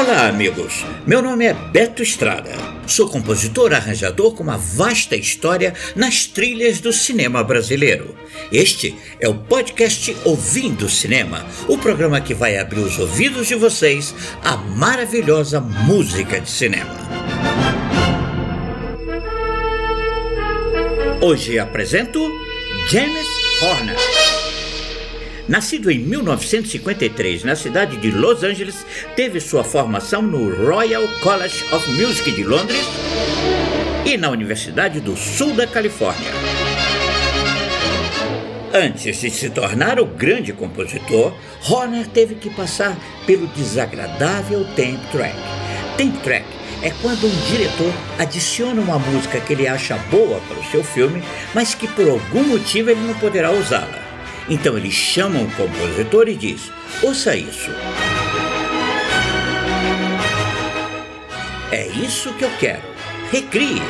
Olá, amigos. Meu nome é Beto Estrada. Sou compositor arranjador com uma vasta história nas trilhas do cinema brasileiro. Este é o podcast Ouvindo Cinema, o programa que vai abrir os ouvidos de vocês à maravilhosa música de cinema. Hoje apresento James Horner. Nascido em 1953 na cidade de Los Angeles, teve sua formação no Royal College of Music de Londres e na Universidade do Sul da Califórnia. Antes de se tornar o grande compositor, Horner teve que passar pelo desagradável temp track. Temp track é quando um diretor adiciona uma música que ele acha boa para o seu filme, mas que por algum motivo ele não poderá usá-la. Então ele chama o compositor e diz: Ouça isso. É isso que eu quero. Recrie.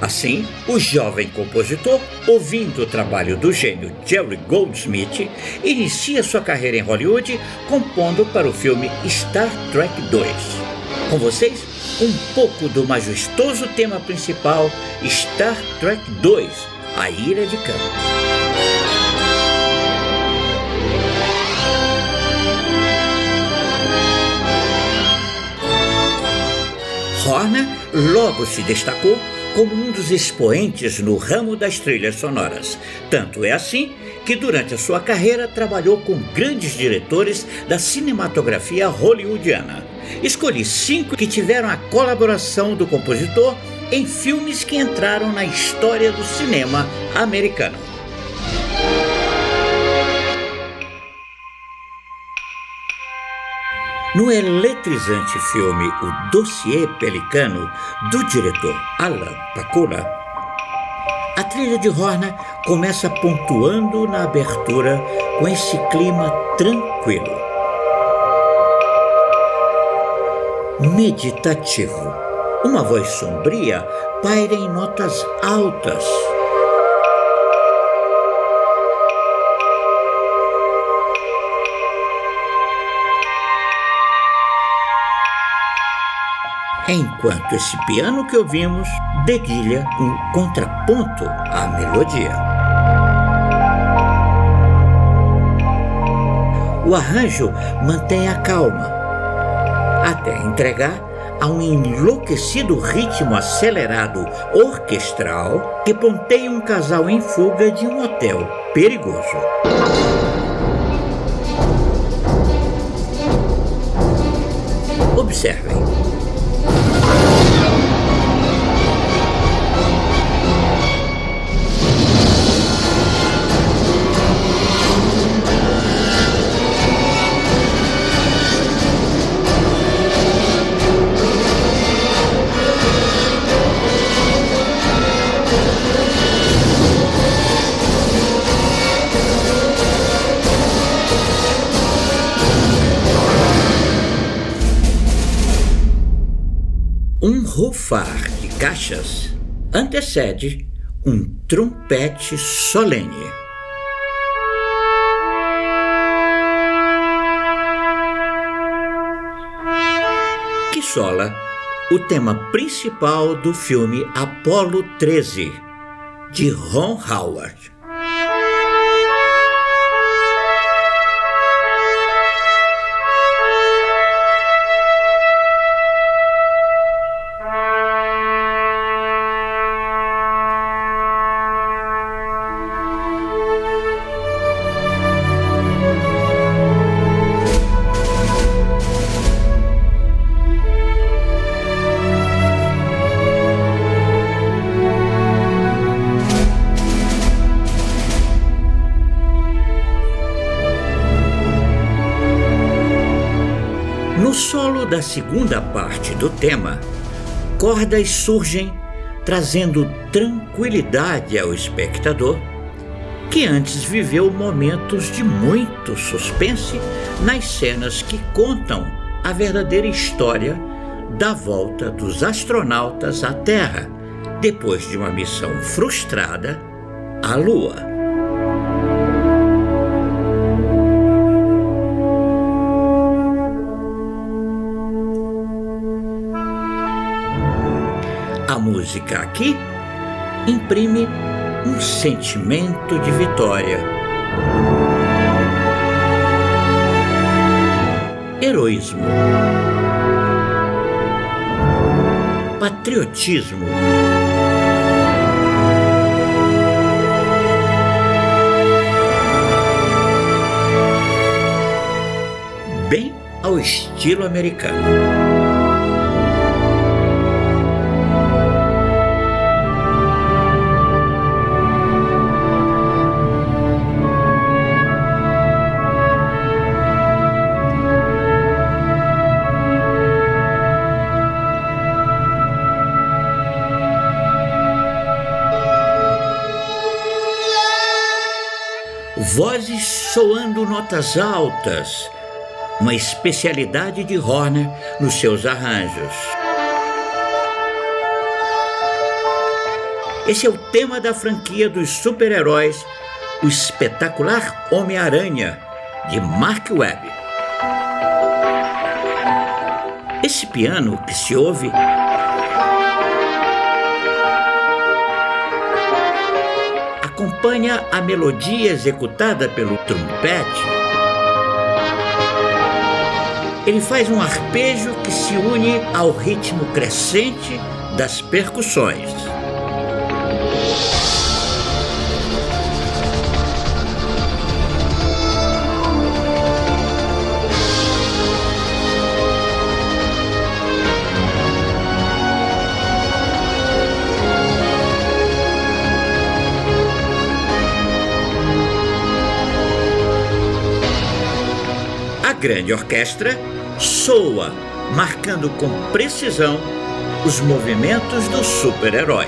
Assim, o jovem compositor, ouvindo o trabalho do gênio Jerry Goldsmith, inicia sua carreira em Hollywood compondo para o filme Star Trek 2. Com vocês, um pouco do majestoso tema principal Star Trek 2, A Ira de Khan. Horner logo se destacou como um dos expoentes no ramo das trilhas sonoras. Tanto é assim que durante a sua carreira trabalhou com grandes diretores da cinematografia hollywoodiana. Escolhi cinco que tiveram a colaboração do compositor em filmes que entraram na história do cinema americano. No eletrizante filme O Dossiê Pelicano, do diretor Alan Pakula, a trilha de Horner começa pontuando na abertura com esse clima tranquilo. Meditativo. Uma voz sombria paira em notas altas enquanto esse piano que ouvimos dedilha um contraponto à melodia. O arranjo mantém a calma, até entregar a um enlouquecido ritmo acelerado orquestral que ponteia um casal em fuga de um hotel perigoso. Observem. Rufar de caixas antecede um trompete solene. Que sola o tema principal do filme Apolo 13, de Ron Howard. Da segunda parte do tema, cordas surgem trazendo tranquilidade ao espectador, que antes viveu momentos de muito suspense nas cenas que contam a verdadeira história da volta dos astronautas à Terra depois de uma missão frustrada à Lua. Música aqui imprime um sentimento de vitória. Heroísmo. Patriotismo. Bem ao estilo americano. Vozes soando notas altas, uma especialidade de Horner nos seus arranjos. Esse é o tema da franquia dos super-heróis, o espetacular Homem-Aranha, de Mark Webb. Esse piano que se ouve acompanha a melodia executada pelo trompete. Ele faz um arpejo que se une ao ritmo crescente das percussões. Grande orquestra soa, marcando com precisão os movimentos do super-herói.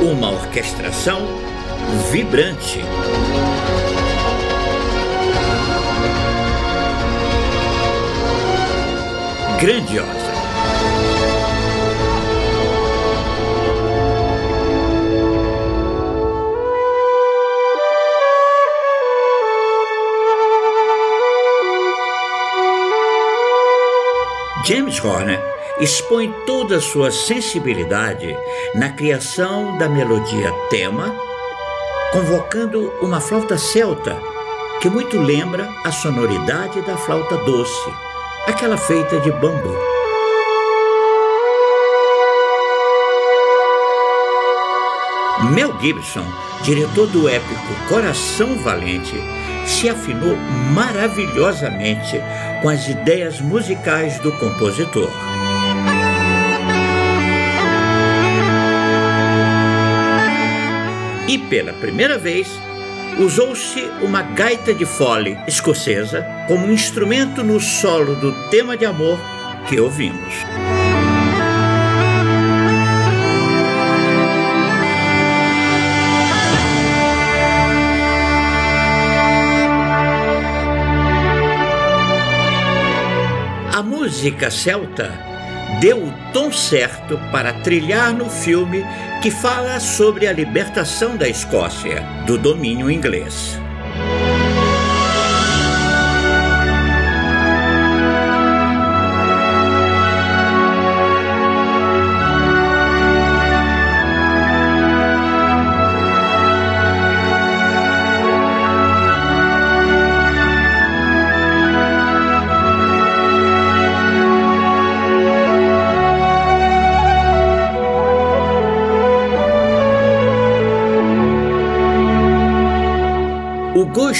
Uma orquestração vibrante. Grandiosa. James Horner expõe toda a sua sensibilidade na criação da melodia tema, convocando uma flauta celta que muito lembra a sonoridade da flauta doce, aquela feita de bambu. Mel Gibson, diretor do épico Coração Valente, se afinou maravilhosamente com as ideias musicais do compositor. E pela primeira vez, usou-se uma gaita de fole escocesa como instrumento no solo do tema de amor que ouvimos. Música celta deu o tom certo para trilhar no filme que fala sobre a libertação da Escócia do domínio inglês.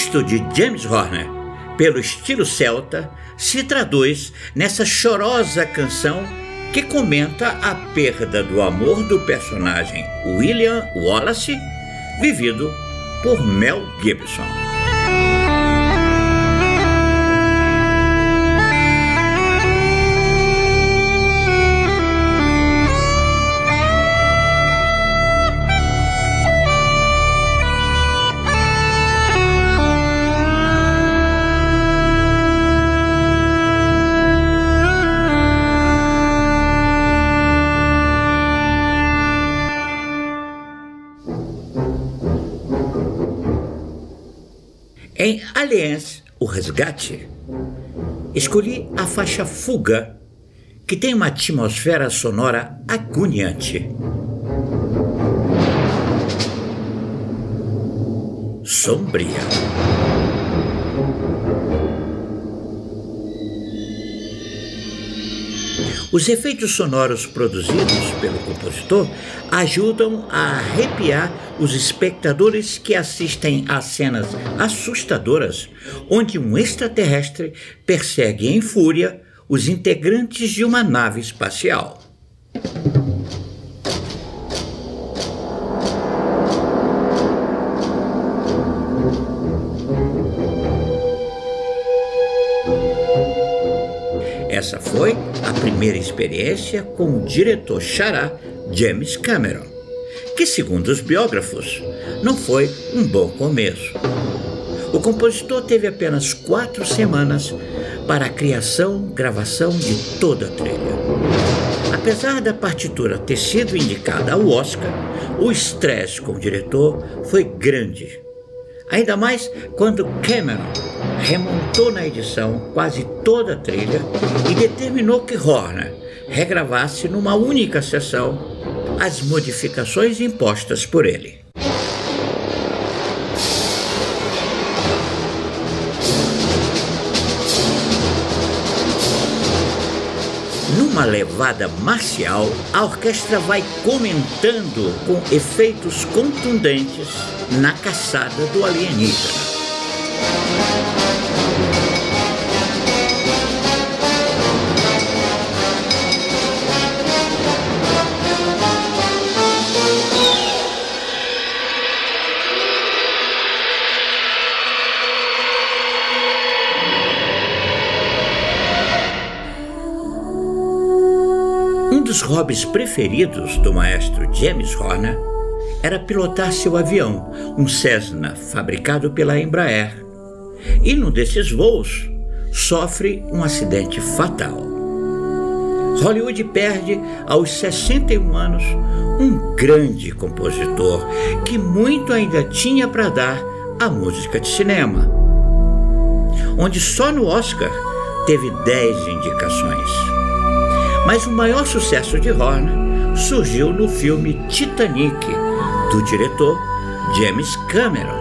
Gosto de James Horner pelo estilo celta se traduz nessa chorosa canção que comenta a perda do amor do personagem William Wallace, vivido por Mel Gibson. Em Aliens, o resgate, escolhi a faixa Fuga, que tem uma atmosfera sonora agoniante. Sombria. Os efeitos sonoros produzidos pelo compositor ajudam a arrepiar os espectadores que assistem a cenas assustadoras onde um extraterrestre persegue em fúria os integrantes de uma nave espacial. Essa foi primeira experiência com o diretor xará James Cameron, que, segundo os biógrafos, não foi um bom começo. O compositor teve apenas quatro semanas para a criação gravação de toda a trilha. Apesar da partitura ter sido indicada ao Oscar, o estresse com o diretor foi grande. Ainda mais quando Cameron remontou na edição quase toda a trilha e determinou que Horner regravasse numa única sessão as modificações impostas por ele. Numa levada marcial, a orquestra vai comentando com efeitos contundentes na caçada do alienígena. Dos hobbies preferidos do maestro James Horner era pilotar seu avião, um Cessna fabricado pela Embraer. E num desses voos, sofre um acidente fatal. Hollywood perde, aos 61 anos, um grande compositor que muito ainda tinha para dar à música de cinema, onde só no Oscar teve 10 indicações. Mas o maior sucesso de Horner surgiu no filme Titanic, do diretor James Cameron,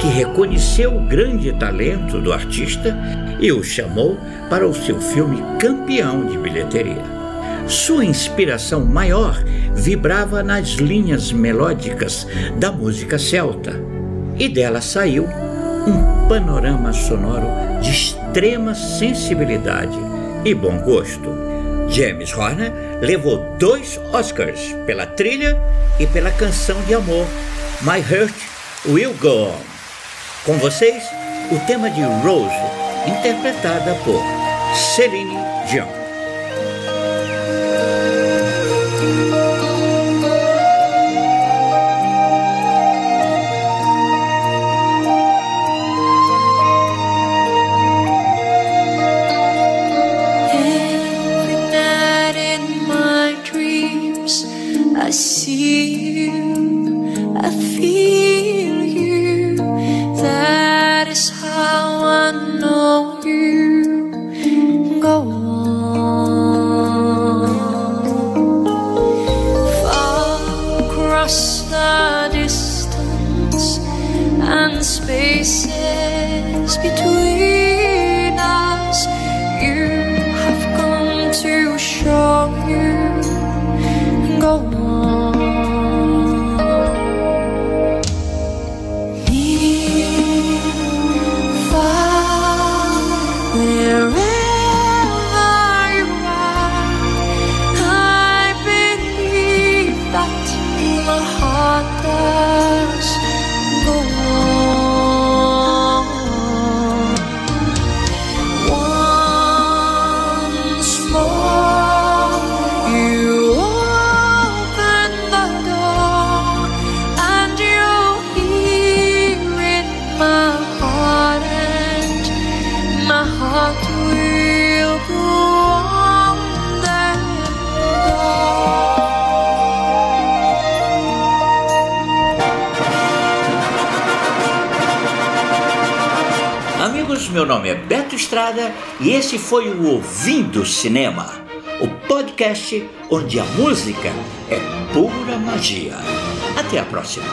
que reconheceu o grande talento do artista e o chamou para o seu filme campeão de bilheteria. Sua inspiração maior vibrava nas linhas melódicas da música celta, e dela saiu um panorama sonoro de extrema sensibilidade e bom gosto. James Horner levou dois Oscars pela trilha e pela canção de amor My Heart Will Go On. Com vocês, o tema de Rose, interpretada por Celine Dion. between meu nome é Beto Estrada e esse foi o Ouvindo Cinema, o podcast onde a música é pura magia. Até a próxima.